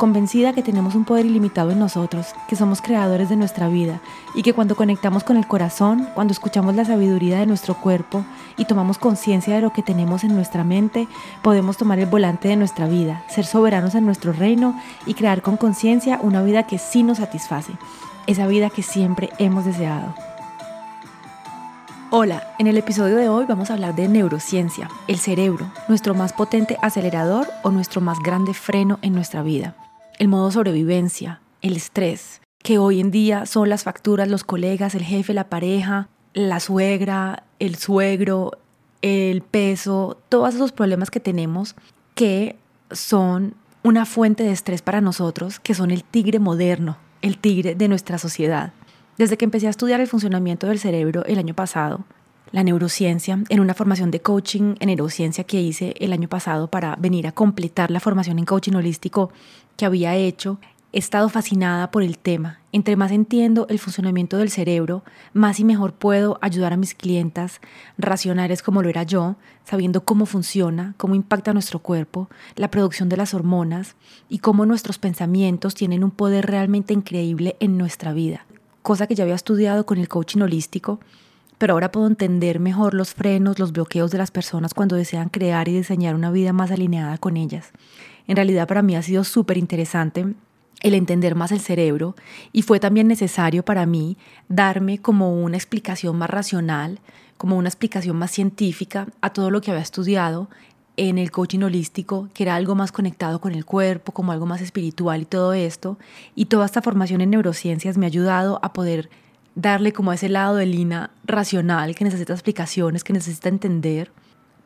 convencida que tenemos un poder ilimitado en nosotros, que somos creadores de nuestra vida y que cuando conectamos con el corazón, cuando escuchamos la sabiduría de nuestro cuerpo y tomamos conciencia de lo que tenemos en nuestra mente, podemos tomar el volante de nuestra vida, ser soberanos en nuestro reino y crear con conciencia una vida que sí nos satisface, esa vida que siempre hemos deseado. Hola, en el episodio de hoy vamos a hablar de neurociencia, el cerebro, nuestro más potente acelerador o nuestro más grande freno en nuestra vida el modo sobrevivencia, el estrés, que hoy en día son las facturas, los colegas, el jefe, la pareja, la suegra, el suegro, el peso, todos esos problemas que tenemos que son una fuente de estrés para nosotros, que son el tigre moderno, el tigre de nuestra sociedad. Desde que empecé a estudiar el funcionamiento del cerebro el año pasado, la neurociencia, en una formación de coaching en neurociencia que hice el año pasado para venir a completar la formación en coaching holístico que había hecho, he estado fascinada por el tema. Entre más entiendo el funcionamiento del cerebro, más y mejor puedo ayudar a mis clientas racionales como lo era yo, sabiendo cómo funciona, cómo impacta nuestro cuerpo, la producción de las hormonas y cómo nuestros pensamientos tienen un poder realmente increíble en nuestra vida. Cosa que ya había estudiado con el coaching holístico pero ahora puedo entender mejor los frenos, los bloqueos de las personas cuando desean crear y diseñar una vida más alineada con ellas. En realidad para mí ha sido súper interesante el entender más el cerebro y fue también necesario para mí darme como una explicación más racional, como una explicación más científica a todo lo que había estudiado en el coaching holístico, que era algo más conectado con el cuerpo, como algo más espiritual y todo esto. Y toda esta formación en neurociencias me ha ayudado a poder darle como ese lado de Lina racional que necesita explicaciones, que necesita entender,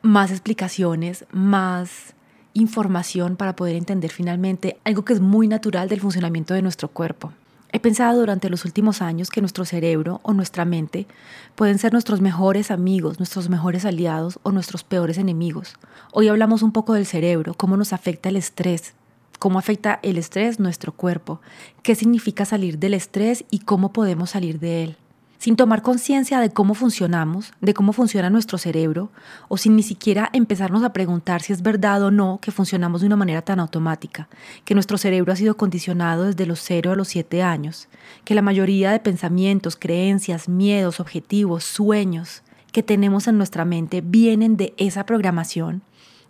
más explicaciones, más información para poder entender finalmente algo que es muy natural del funcionamiento de nuestro cuerpo. He pensado durante los últimos años que nuestro cerebro o nuestra mente pueden ser nuestros mejores amigos, nuestros mejores aliados o nuestros peores enemigos. Hoy hablamos un poco del cerebro, cómo nos afecta el estrés, cómo afecta el estrés nuestro cuerpo, qué significa salir del estrés y cómo podemos salir de él. Sin tomar conciencia de cómo funcionamos, de cómo funciona nuestro cerebro, o sin ni siquiera empezarnos a preguntar si es verdad o no que funcionamos de una manera tan automática, que nuestro cerebro ha sido condicionado desde los 0 a los 7 años, que la mayoría de pensamientos, creencias, miedos, objetivos, sueños que tenemos en nuestra mente vienen de esa programación,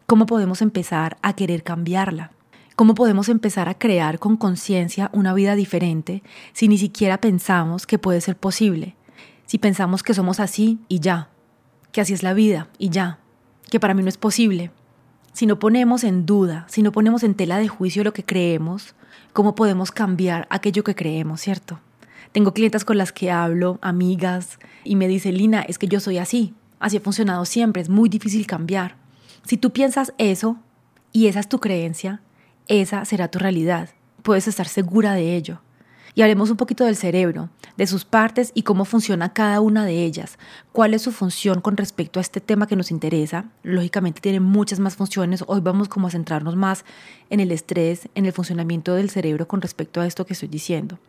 ¿cómo podemos empezar a querer cambiarla? ¿Cómo podemos empezar a crear con conciencia una vida diferente si ni siquiera pensamos que puede ser posible? Si pensamos que somos así y ya, que así es la vida y ya, que para mí no es posible. Si no ponemos en duda, si no ponemos en tela de juicio lo que creemos, ¿cómo podemos cambiar aquello que creemos, cierto? Tengo clientas con las que hablo, amigas, y me dice, Lina, es que yo soy así, así ha funcionado siempre, es muy difícil cambiar. Si tú piensas eso y esa es tu creencia, esa será tu realidad. Puedes estar segura de ello. Y haremos un poquito del cerebro, de sus partes y cómo funciona cada una de ellas, cuál es su función con respecto a este tema que nos interesa. Lógicamente tiene muchas más funciones. Hoy vamos como a centrarnos más en el estrés, en el funcionamiento del cerebro con respecto a esto que estoy diciendo.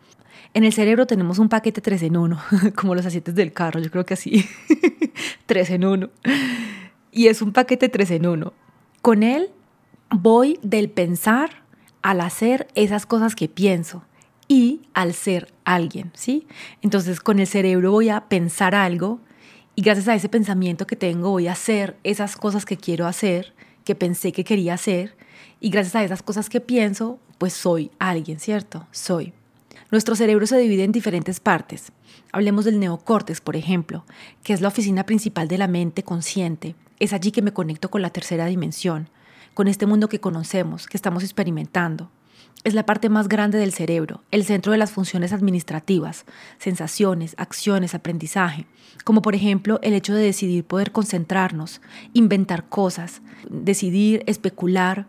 En el cerebro tenemos un paquete 3 en 1, como los aceites del carro, yo creo que así. 3 en 1. Y es un paquete 3 en 1. Con él voy del pensar al hacer esas cosas que pienso y al ser alguien, ¿sí? Entonces con el cerebro voy a pensar algo y gracias a ese pensamiento que tengo voy a hacer esas cosas que quiero hacer, que pensé que quería hacer y gracias a esas cosas que pienso, pues soy alguien, ¿cierto? Soy. Nuestro cerebro se divide en diferentes partes. Hablemos del neocórtex, por ejemplo, que es la oficina principal de la mente consciente. Es allí que me conecto con la tercera dimensión con este mundo que conocemos, que estamos experimentando. Es la parte más grande del cerebro, el centro de las funciones administrativas, sensaciones, acciones, aprendizaje, como por ejemplo el hecho de decidir poder concentrarnos, inventar cosas, decidir, especular.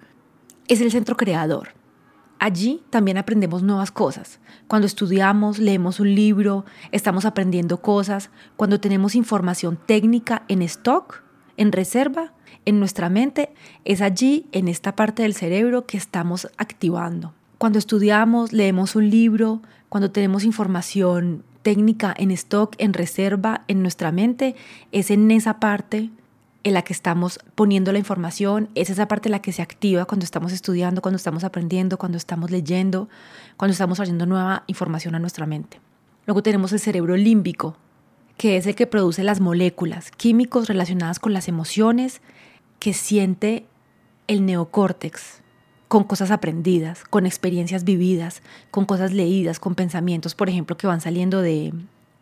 Es el centro creador. Allí también aprendemos nuevas cosas. Cuando estudiamos, leemos un libro, estamos aprendiendo cosas, cuando tenemos información técnica en stock, en reserva, en nuestra mente, es allí, en esta parte del cerebro, que estamos activando. Cuando estudiamos, leemos un libro, cuando tenemos información técnica en stock, en reserva, en nuestra mente, es en esa parte en la que estamos poniendo la información, es esa parte en la que se activa cuando estamos estudiando, cuando estamos aprendiendo, cuando estamos leyendo, cuando estamos trayendo nueva información a nuestra mente. Luego tenemos el cerebro límbico, que es el que produce las moléculas químicos relacionadas con las emociones que siente el neocórtex, con cosas aprendidas, con experiencias vividas, con cosas leídas, con pensamientos, por ejemplo, que van saliendo de,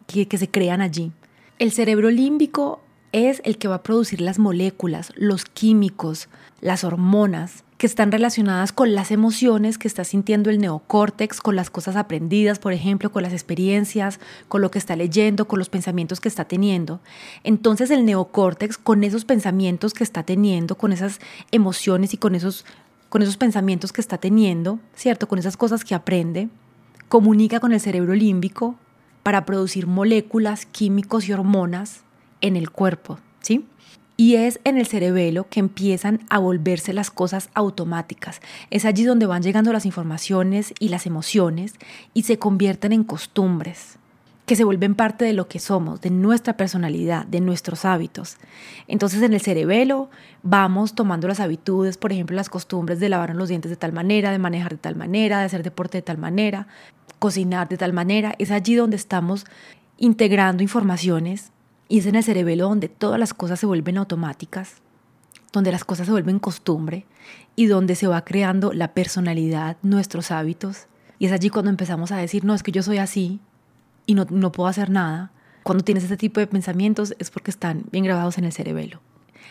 que, que se crean allí. El cerebro límbico es el que va a producir las moléculas, los químicos, las hormonas que están relacionadas con las emociones que está sintiendo el neocórtex, con las cosas aprendidas, por ejemplo, con las experiencias, con lo que está leyendo, con los pensamientos que está teniendo. Entonces el neocórtex, con esos pensamientos que está teniendo, con esas emociones y con esos, con esos pensamientos que está teniendo, ¿cierto? Con esas cosas que aprende, comunica con el cerebro límbico para producir moléculas, químicos y hormonas en el cuerpo, ¿sí? Y es en el cerebelo que empiezan a volverse las cosas automáticas. Es allí donde van llegando las informaciones y las emociones y se convierten en costumbres, que se vuelven parte de lo que somos, de nuestra personalidad, de nuestros hábitos. Entonces en el cerebelo vamos tomando las habitudes, por ejemplo, las costumbres de lavar los dientes de tal manera, de manejar de tal manera, de hacer deporte de tal manera, cocinar de tal manera. Es allí donde estamos integrando informaciones y es en el cerebelo donde todas las cosas se vuelven automáticas, donde las cosas se vuelven costumbre y donde se va creando la personalidad, nuestros hábitos. Y es allí cuando empezamos a decir, no, es que yo soy así y no, no puedo hacer nada. Cuando tienes este tipo de pensamientos es porque están bien grabados en el cerebelo.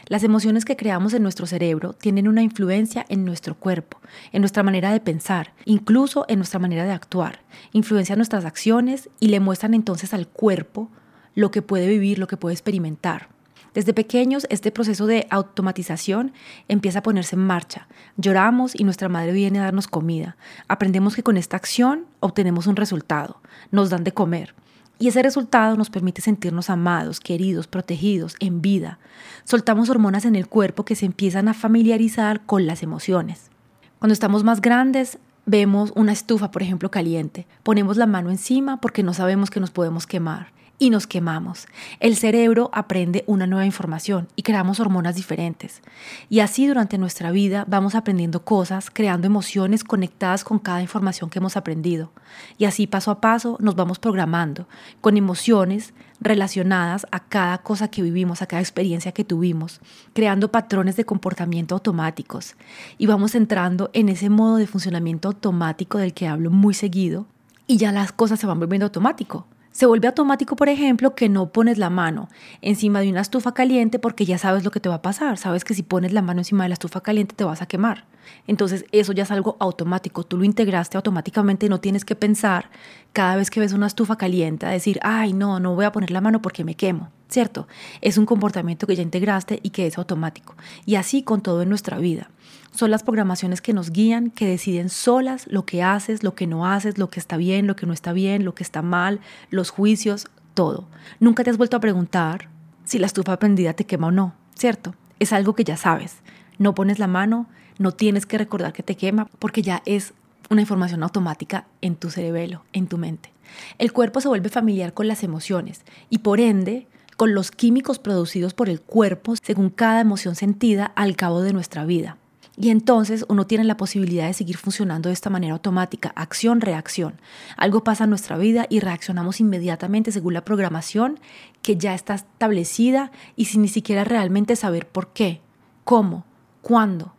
Las emociones que creamos en nuestro cerebro tienen una influencia en nuestro cuerpo, en nuestra manera de pensar, incluso en nuestra manera de actuar. Influencian nuestras acciones y le muestran entonces al cuerpo lo que puede vivir, lo que puede experimentar. Desde pequeños este proceso de automatización empieza a ponerse en marcha. Lloramos y nuestra madre viene a darnos comida. Aprendemos que con esta acción obtenemos un resultado. Nos dan de comer. Y ese resultado nos permite sentirnos amados, queridos, protegidos, en vida. Soltamos hormonas en el cuerpo que se empiezan a familiarizar con las emociones. Cuando estamos más grandes, vemos una estufa, por ejemplo, caliente. Ponemos la mano encima porque no sabemos que nos podemos quemar y nos quemamos. El cerebro aprende una nueva información y creamos hormonas diferentes. Y así durante nuestra vida vamos aprendiendo cosas, creando emociones conectadas con cada información que hemos aprendido. Y así paso a paso nos vamos programando con emociones relacionadas a cada cosa que vivimos, a cada experiencia que tuvimos, creando patrones de comportamiento automáticos. Y vamos entrando en ese modo de funcionamiento automático del que hablo muy seguido y ya las cosas se van volviendo automático. Se vuelve automático, por ejemplo, que no pones la mano encima de una estufa caliente porque ya sabes lo que te va a pasar. Sabes que si pones la mano encima de la estufa caliente te vas a quemar. Entonces eso ya es algo automático. Tú lo integraste automáticamente. No tienes que pensar cada vez que ves una estufa caliente a decir, ay, no, no voy a poner la mano porque me quemo. ¿Cierto? Es un comportamiento que ya integraste y que es automático. Y así con todo en nuestra vida. Son las programaciones que nos guían, que deciden solas lo que haces, lo que no haces, lo que está bien, lo que no está bien, lo que está mal, los juicios, todo. Nunca te has vuelto a preguntar si la estufa prendida te quema o no, ¿cierto? Es algo que ya sabes. No pones la mano, no tienes que recordar que te quema porque ya es una información automática en tu cerebelo, en tu mente. El cuerpo se vuelve familiar con las emociones y por ende con los químicos producidos por el cuerpo según cada emoción sentida al cabo de nuestra vida. Y entonces uno tiene la posibilidad de seguir funcionando de esta manera automática, acción-reacción. Algo pasa en nuestra vida y reaccionamos inmediatamente según la programación que ya está establecida y sin ni siquiera realmente saber por qué, cómo, cuándo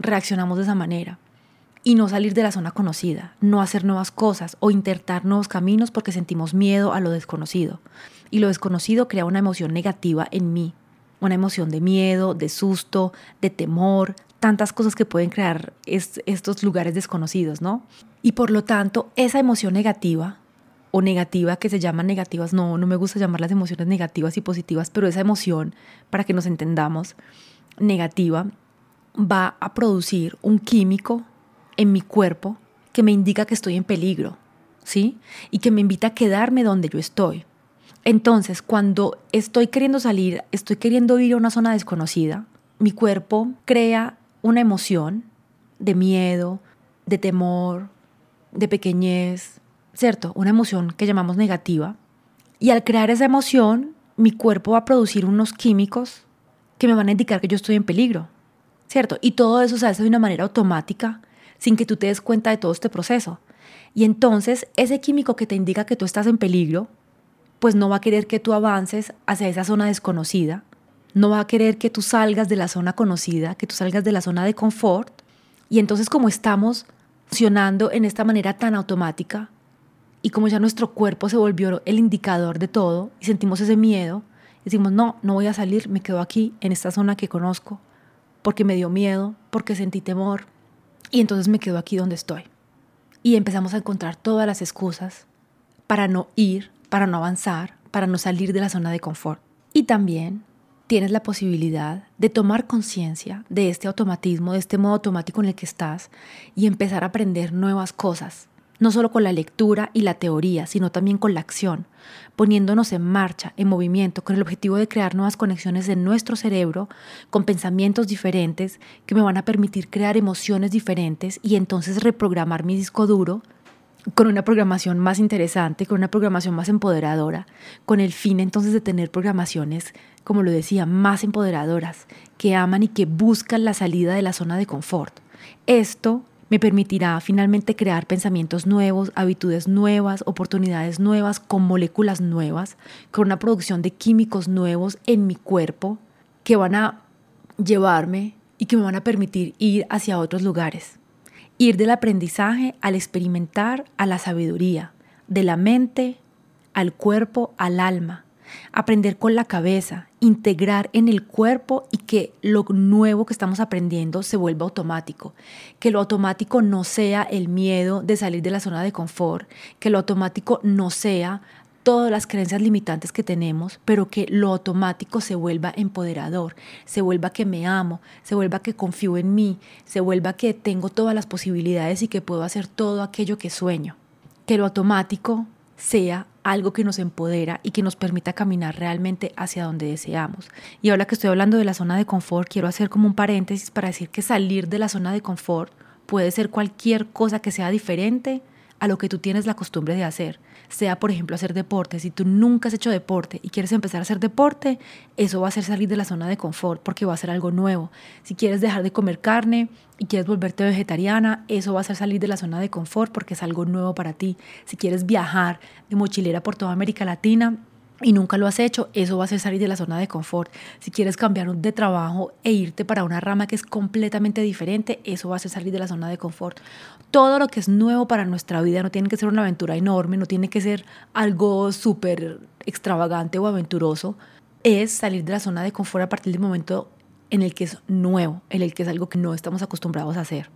reaccionamos de esa manera. Y no salir de la zona conocida, no hacer nuevas cosas o intentar nuevos caminos porque sentimos miedo a lo desconocido. Y lo desconocido crea una emoción negativa en mí, una emoción de miedo, de susto, de temor, tantas cosas que pueden crear estos lugares desconocidos, ¿no? Y por lo tanto, esa emoción negativa o negativa que se llaman negativas, no, no me gusta llamar las emociones negativas y positivas, pero esa emoción, para que nos entendamos, negativa, va a producir un químico en mi cuerpo que me indica que estoy en peligro, ¿sí? Y que me invita a quedarme donde yo estoy. Entonces, cuando estoy queriendo salir, estoy queriendo ir a una zona desconocida, mi cuerpo crea una emoción de miedo, de temor, de pequeñez, ¿cierto? Una emoción que llamamos negativa. Y al crear esa emoción, mi cuerpo va a producir unos químicos que me van a indicar que yo estoy en peligro, ¿cierto? Y todo eso se hace de una manera automática, sin que tú te des cuenta de todo este proceso. Y entonces ese químico que te indica que tú estás en peligro, pues no va a querer que tú avances hacia esa zona desconocida, no va a querer que tú salgas de la zona conocida, que tú salgas de la zona de confort. Y entonces como estamos funcionando en esta manera tan automática y como ya nuestro cuerpo se volvió el indicador de todo y sentimos ese miedo, decimos, no, no voy a salir, me quedo aquí en esta zona que conozco, porque me dio miedo, porque sentí temor, y entonces me quedo aquí donde estoy. Y empezamos a encontrar todas las excusas para no ir, para no avanzar, para no salir de la zona de confort. Y también tienes la posibilidad de tomar conciencia de este automatismo, de este modo automático en el que estás y empezar a aprender nuevas cosas, no solo con la lectura y la teoría, sino también con la acción, poniéndonos en marcha, en movimiento, con el objetivo de crear nuevas conexiones en nuestro cerebro, con pensamientos diferentes que me van a permitir crear emociones diferentes y entonces reprogramar mi disco duro con una programación más interesante, con una programación más empoderadora, con el fin entonces de tener programaciones, como lo decía, más empoderadoras, que aman y que buscan la salida de la zona de confort. Esto me permitirá finalmente crear pensamientos nuevos, habitudes nuevas, oportunidades nuevas, con moléculas nuevas, con una producción de químicos nuevos en mi cuerpo que van a llevarme y que me van a permitir ir hacia otros lugares. Ir del aprendizaje al experimentar a la sabiduría, de la mente al cuerpo al alma, aprender con la cabeza, integrar en el cuerpo y que lo nuevo que estamos aprendiendo se vuelva automático, que lo automático no sea el miedo de salir de la zona de confort, que lo automático no sea todas las creencias limitantes que tenemos, pero que lo automático se vuelva empoderador, se vuelva que me amo, se vuelva que confío en mí, se vuelva que tengo todas las posibilidades y que puedo hacer todo aquello que sueño. Que lo automático sea algo que nos empodera y que nos permita caminar realmente hacia donde deseamos. Y ahora que estoy hablando de la zona de confort, quiero hacer como un paréntesis para decir que salir de la zona de confort puede ser cualquier cosa que sea diferente a lo que tú tienes la costumbre de hacer sea por ejemplo hacer deporte. Si tú nunca has hecho deporte y quieres empezar a hacer deporte, eso va a ser salir de la zona de confort porque va a ser algo nuevo. Si quieres dejar de comer carne y quieres volverte vegetariana, eso va a ser salir de la zona de confort porque es algo nuevo para ti. Si quieres viajar de mochilera por toda América Latina, y nunca lo has hecho, eso va a ser salir de la zona de confort. Si quieres cambiar de trabajo e irte para una rama que es completamente diferente, eso va a ser salir de la zona de confort. Todo lo que es nuevo para nuestra vida no tiene que ser una aventura enorme, no tiene que ser algo súper extravagante o aventuroso, es salir de la zona de confort a partir del momento en el que es nuevo, en el que es algo que no estamos acostumbrados a hacer.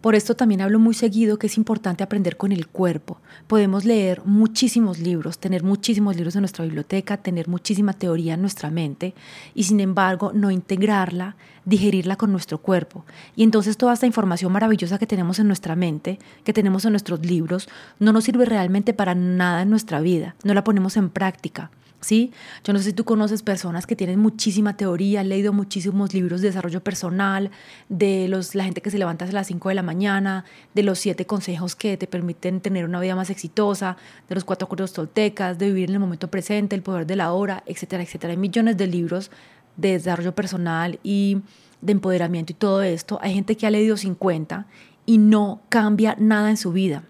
Por esto también hablo muy seguido que es importante aprender con el cuerpo. Podemos leer muchísimos libros, tener muchísimos libros en nuestra biblioteca, tener muchísima teoría en nuestra mente y sin embargo no integrarla, digerirla con nuestro cuerpo. Y entonces toda esta información maravillosa que tenemos en nuestra mente, que tenemos en nuestros libros, no nos sirve realmente para nada en nuestra vida, no la ponemos en práctica. ¿Sí? Yo no sé si tú conoces personas que tienen muchísima teoría, han leído muchísimos libros de desarrollo personal, de los, la gente que se levanta a las 5 de la mañana, de los siete consejos que te permiten tener una vida más exitosa, de los cuatro acuerdos toltecas, de vivir en el momento presente, el poder de la hora, etcétera, etcétera. Hay millones de libros de desarrollo personal y de empoderamiento y todo esto. Hay gente que ha leído 50 y no cambia nada en su vida.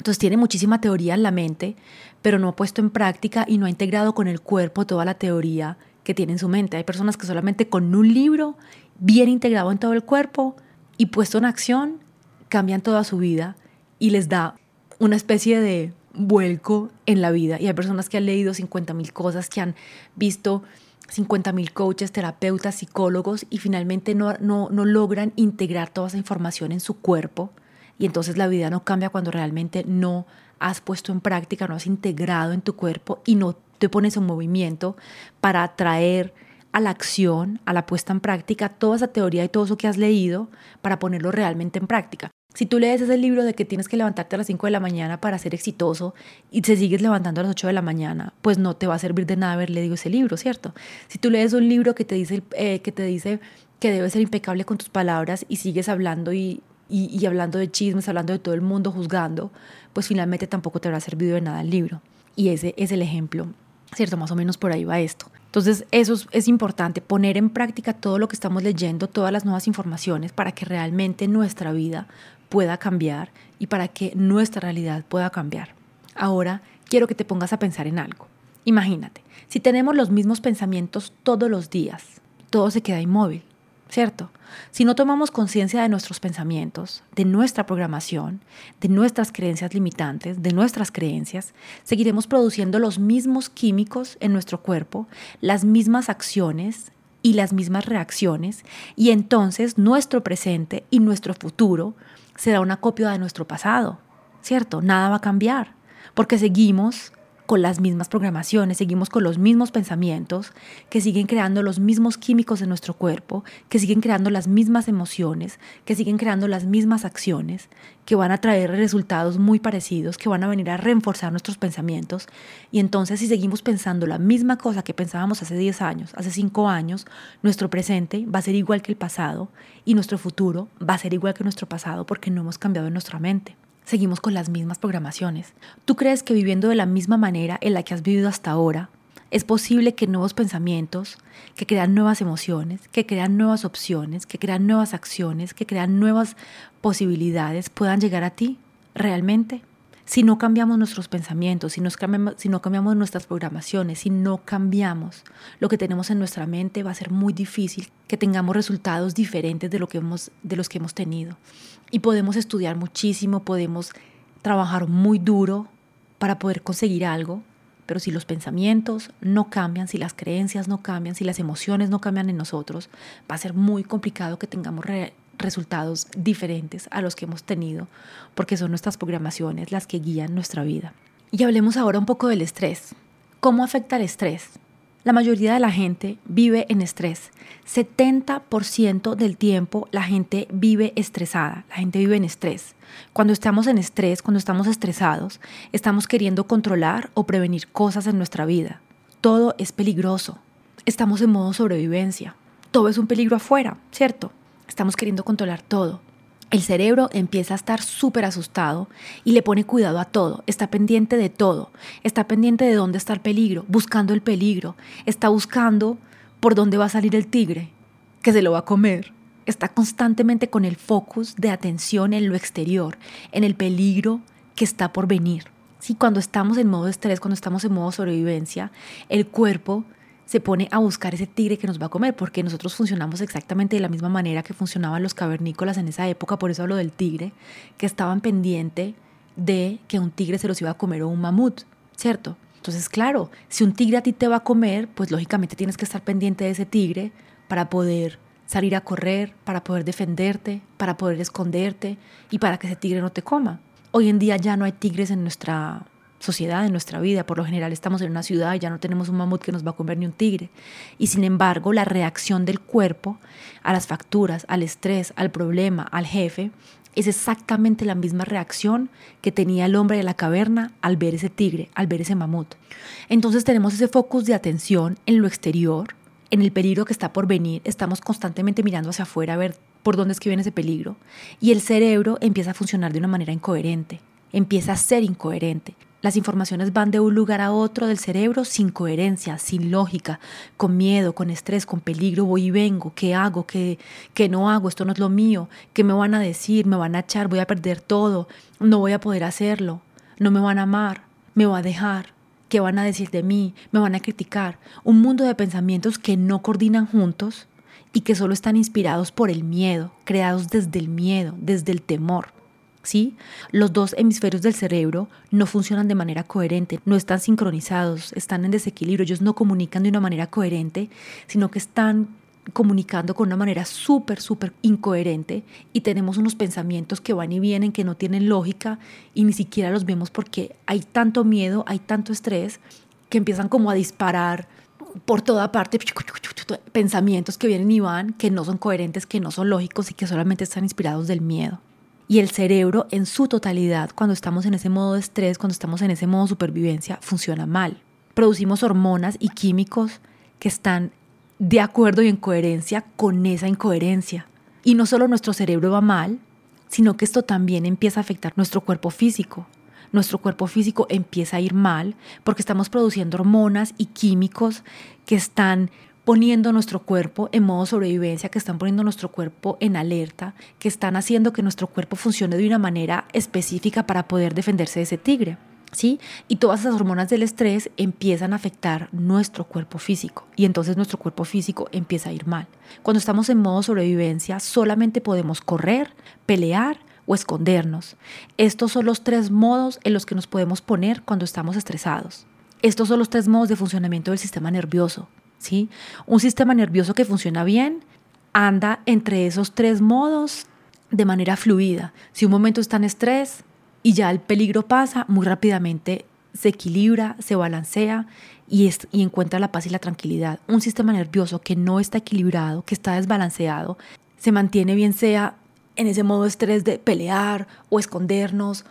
Entonces tiene muchísima teoría en la mente, pero no ha puesto en práctica y no ha integrado con el cuerpo toda la teoría que tiene en su mente. Hay personas que solamente con un libro bien integrado en todo el cuerpo y puesto en acción cambian toda su vida y les da una especie de vuelco en la vida. Y hay personas que han leído 50 mil cosas, que han visto 50 mil coaches, terapeutas, psicólogos y finalmente no, no, no logran integrar toda esa información en su cuerpo. Y entonces la vida no cambia cuando realmente no has puesto en práctica, no has integrado en tu cuerpo y no te pones en movimiento para traer a la acción, a la puesta en práctica, toda esa teoría y todo eso que has leído para ponerlo realmente en práctica. Si tú lees ese libro de que tienes que levantarte a las 5 de la mañana para ser exitoso y te sigues levantando a las 8 de la mañana, pues no te va a servir de nada haber leído ese libro, ¿cierto? Si tú lees un libro que te dice, eh, que, te dice que debes ser impecable con tus palabras y sigues hablando y, y, hablando de chismes, hablando de todo el mundo, juzgando, pues finalmente tampoco te habrá servido de nada el libro. Y ese es el ejemplo, ¿cierto? Más o menos por ahí va esto. Entonces, eso es, importante, poner en práctica todo lo que estamos leyendo, todas las nuevas informaciones para que realmente nuestra vida pueda cambiar y para que nuestra realidad pueda cambiar. Ahora, quiero que te pongas a pensar en algo. Imagínate, si tenemos los mismos pensamientos todos los días, todo se queda inmóvil. ¿Cierto? Si no tomamos conciencia de nuestros pensamientos, de nuestra programación, de nuestras creencias limitantes, de nuestras creencias, seguiremos produciendo los mismos químicos en nuestro cuerpo, las mismas acciones y las mismas reacciones, y entonces nuestro presente y nuestro futuro será una copia de nuestro pasado, ¿cierto? Nada va a cambiar, porque seguimos con las mismas programaciones, seguimos con los mismos pensamientos, que siguen creando los mismos químicos en nuestro cuerpo, que siguen creando las mismas emociones, que siguen creando las mismas acciones, que van a traer resultados muy parecidos, que van a venir a reforzar nuestros pensamientos. Y entonces si seguimos pensando la misma cosa que pensábamos hace 10 años, hace 5 años, nuestro presente va a ser igual que el pasado y nuestro futuro va a ser igual que nuestro pasado porque no hemos cambiado en nuestra mente seguimos con las mismas programaciones. ¿Tú crees que viviendo de la misma manera en la que has vivido hasta ahora, es posible que nuevos pensamientos, que crean nuevas emociones, que crean nuevas opciones, que crean nuevas acciones, que crean nuevas posibilidades puedan llegar a ti realmente? Si no cambiamos nuestros pensamientos, si, no cambiamos nuestras programaciones, si no cambiamos lo que tenemos en nuestra mente, va a ser muy difícil que tengamos resultados diferentes de, lo que hemos, de los que hemos tenido. Y podemos estudiar muchísimo, podemos trabajar muy duro para poder conseguir algo, pero si los pensamientos no cambian, si las creencias no cambian, si las emociones no cambian en nosotros, va a ser muy complicado que tengamos resultados diferentes a los que hemos tenido, porque son nuestras programaciones las que guían nuestra vida. Y hablemos ahora un poco del estrés. ¿Cómo afecta el estrés? La mayoría de la gente vive en estrés. 70% del tiempo la gente vive estresada, la gente vive en estrés. Cuando estamos en estrés, cuando estamos estresados, estamos queriendo controlar o prevenir cosas en nuestra vida. Todo es peligroso. Estamos en modo sobrevivencia. Todo es un peligro afuera, ¿cierto? Estamos queriendo controlar todo. El cerebro empieza a estar súper asustado y le pone cuidado a todo, está pendiente de todo, está pendiente de dónde está el peligro, buscando el peligro, está buscando por dónde va a salir el tigre, que se lo va a comer. Está constantemente con el focus de atención en lo exterior, en el peligro que está por venir. Si cuando estamos en modo estrés, cuando estamos en modo sobrevivencia, el cuerpo se pone a buscar ese tigre que nos va a comer, porque nosotros funcionamos exactamente de la misma manera que funcionaban los cavernícolas en esa época, por eso hablo del tigre, que estaban pendiente de que un tigre se los iba a comer o un mamut, ¿cierto? Entonces, claro, si un tigre a ti te va a comer, pues lógicamente tienes que estar pendiente de ese tigre para poder salir a correr, para poder defenderte, para poder esconderte y para que ese tigre no te coma. Hoy en día ya no hay tigres en nuestra sociedad, en nuestra vida. Por lo general estamos en una ciudad y ya no tenemos un mamut que nos va a comer ni un tigre. Y sin embargo, la reacción del cuerpo a las facturas, al estrés, al problema, al jefe, es exactamente la misma reacción que tenía el hombre de la caverna al ver ese tigre, al ver ese mamut. Entonces tenemos ese focus de atención en lo exterior, en el peligro que está por venir. Estamos constantemente mirando hacia afuera a ver por dónde es que viene ese peligro. Y el cerebro empieza a funcionar de una manera incoherente, empieza a ser incoherente. Las informaciones van de un lugar a otro del cerebro sin coherencia, sin lógica, con miedo, con estrés, con peligro, voy y vengo, ¿qué hago? ¿Qué, qué no hago? Esto no es lo mío, ¿qué me van a decir? ¿Me van a echar? ¿Voy a perder todo? ¿No voy a poder hacerlo? ¿No me van a amar? ¿Me va a dejar? ¿Qué van a decir de mí? ¿Me van a criticar? Un mundo de pensamientos que no coordinan juntos y que solo están inspirados por el miedo, creados desde el miedo, desde el temor. ¿Sí? Los dos hemisferios del cerebro no funcionan de manera coherente, no están sincronizados, están en desequilibrio, ellos no comunican de una manera coherente, sino que están comunicando con una manera súper, súper incoherente y tenemos unos pensamientos que van y vienen, que no tienen lógica y ni siquiera los vemos porque hay tanto miedo, hay tanto estrés que empiezan como a disparar por toda parte pensamientos que vienen y van, que no son coherentes, que no son lógicos y que solamente están inspirados del miedo. Y el cerebro en su totalidad, cuando estamos en ese modo de estrés, cuando estamos en ese modo supervivencia, funciona mal. Producimos hormonas y químicos que están de acuerdo y en coherencia con esa incoherencia. Y no solo nuestro cerebro va mal, sino que esto también empieza a afectar nuestro cuerpo físico. Nuestro cuerpo físico empieza a ir mal porque estamos produciendo hormonas y químicos que están poniendo nuestro cuerpo en modo sobrevivencia, que están poniendo nuestro cuerpo en alerta, que están haciendo que nuestro cuerpo funcione de una manera específica para poder defenderse de ese tigre. ¿Sí? Y todas esas hormonas del estrés empiezan a afectar nuestro cuerpo físico y entonces nuestro cuerpo físico empieza a ir mal. Cuando estamos en modo sobrevivencia solamente podemos correr, pelear o escondernos. Estos son los tres modos en los que nos podemos poner cuando estamos estresados. Estos son los tres modos de funcionamiento del sistema nervioso. ¿Sí? Un sistema nervioso que funciona bien anda entre esos tres modos de manera fluida. Si un momento está en estrés y ya el peligro pasa, muy rápidamente se equilibra, se balancea y, y encuentra la paz y la tranquilidad. Un sistema nervioso que no está equilibrado, que está desbalanceado, se mantiene bien sea en ese modo de estrés de pelear o escondernos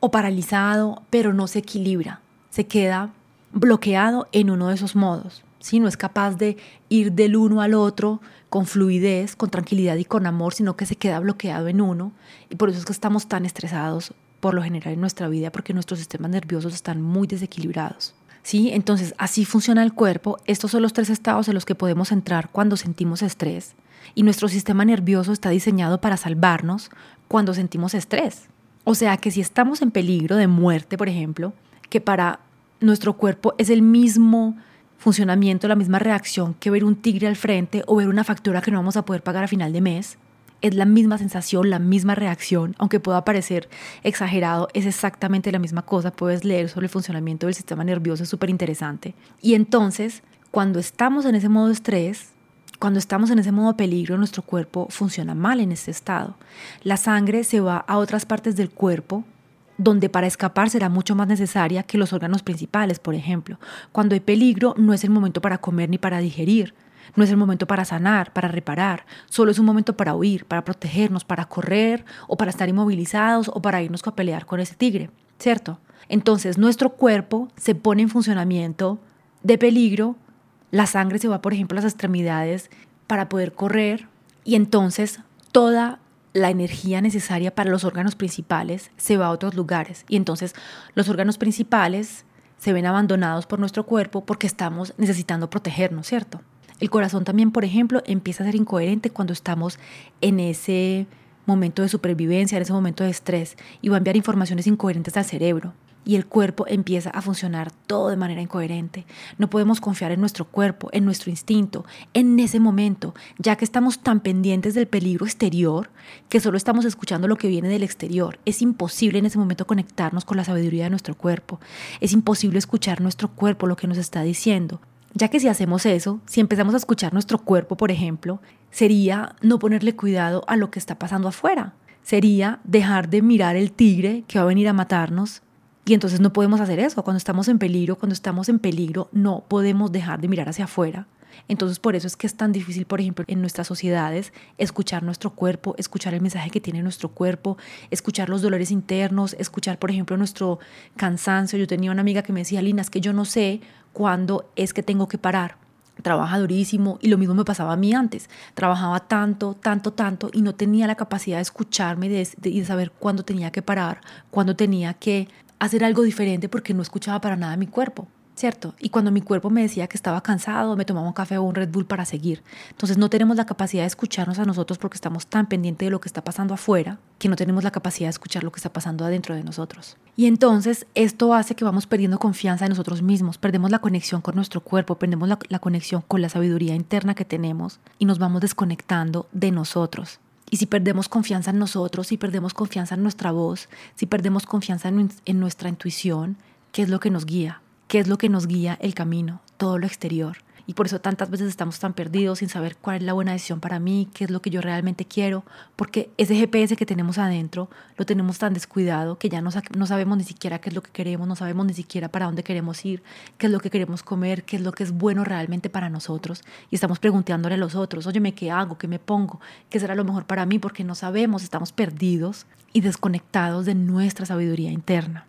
o paralizado, pero no se equilibra, se queda bloqueado en uno de esos modos si no es capaz de ir del uno al otro con fluidez, con tranquilidad y con amor, sino que se queda bloqueado en uno. Y por eso es que estamos tan estresados por lo general en nuestra vida, porque nuestros sistemas nerviosos están muy desequilibrados. ¿Sí? Entonces, así funciona el cuerpo. Estos son los tres estados en los que podemos entrar cuando sentimos estrés. Y nuestro sistema nervioso está diseñado para salvarnos cuando sentimos estrés. O sea que si estamos en peligro de muerte, por ejemplo, que para nuestro cuerpo es el mismo funcionamiento, la misma reacción que ver un tigre al frente o ver una factura que no vamos a poder pagar a final de mes. Es la misma sensación, la misma reacción, aunque pueda parecer exagerado, es exactamente la misma cosa. Puedes leer sobre el funcionamiento del sistema nervioso, es súper interesante. Y entonces, cuando estamos en ese modo de estrés, cuando estamos en ese modo de peligro, nuestro cuerpo funciona mal en ese estado. La sangre se va a otras partes del cuerpo donde para escapar será mucho más necesaria que los órganos principales, por ejemplo. Cuando hay peligro no es el momento para comer ni para digerir, no es el momento para sanar, para reparar, solo es un momento para huir, para protegernos, para correr o para estar inmovilizados o para irnos a pelear con ese tigre, ¿cierto? Entonces nuestro cuerpo se pone en funcionamiento de peligro, la sangre se va, por ejemplo, a las extremidades para poder correr y entonces toda la energía necesaria para los órganos principales se va a otros lugares y entonces los órganos principales se ven abandonados por nuestro cuerpo porque estamos necesitando protegernos, ¿cierto? El corazón también, por ejemplo, empieza a ser incoherente cuando estamos en ese momento de supervivencia, en ese momento de estrés y va a enviar informaciones incoherentes al cerebro y el cuerpo empieza a funcionar todo de manera incoherente. No podemos confiar en nuestro cuerpo, en nuestro instinto, en ese momento, ya que estamos tan pendientes del peligro exterior que solo estamos escuchando lo que viene del exterior. Es imposible en ese momento conectarnos con la sabiduría de nuestro cuerpo. Es imposible escuchar nuestro cuerpo lo que nos está diciendo. Ya que si hacemos eso, si empezamos a escuchar nuestro cuerpo, por ejemplo, sería no ponerle cuidado a lo que está pasando afuera. Sería dejar de mirar el tigre que va a venir a matarnos y entonces no podemos hacer eso. Cuando estamos en peligro, cuando estamos en peligro, no podemos dejar de mirar hacia afuera. Entonces por eso es que es tan difícil, por ejemplo, en nuestras sociedades, escuchar nuestro cuerpo, escuchar el mensaje que tiene nuestro cuerpo, escuchar los dolores internos, escuchar, por ejemplo, nuestro cansancio. Yo tenía una amiga que me decía, Lina, es que yo no sé cuándo es que tengo que parar. Trabaja durísimo y lo mismo me pasaba a mí antes. Trabajaba tanto, tanto, tanto y no tenía la capacidad de escucharme y de, de saber cuándo tenía que parar, cuándo tenía que hacer algo diferente porque no escuchaba para nada mi cuerpo, ¿cierto? Y cuando mi cuerpo me decía que estaba cansado, me tomaba un café o un Red Bull para seguir. Entonces no tenemos la capacidad de escucharnos a nosotros porque estamos tan pendientes de lo que está pasando afuera que no tenemos la capacidad de escuchar lo que está pasando adentro de nosotros. Y entonces esto hace que vamos perdiendo confianza en nosotros mismos, perdemos la conexión con nuestro cuerpo, perdemos la, la conexión con la sabiduría interna que tenemos y nos vamos desconectando de nosotros. Y si perdemos confianza en nosotros, si perdemos confianza en nuestra voz, si perdemos confianza en, nuestra intuición, ¿qué es lo que nos guía? ¿Qué es lo que nos guía el camino? Todo lo exterior. Y por eso tantas veces estamos tan perdidos sin saber cuál es la buena decisión para mí, qué es lo que yo realmente quiero, porque ese GPS que tenemos adentro lo tenemos tan descuidado que ya no, sabemos ni siquiera qué es lo que queremos, no sabemos ni siquiera para dónde queremos ir, qué es lo que queremos comer, qué es lo que es bueno realmente para nosotros. Y estamos preguntándole a los otros, oye, ¿qué hago? ¿Qué me pongo? ¿Qué será lo mejor para mí? Porque no sabemos, estamos perdidos y desconectados de nuestra sabiduría interna.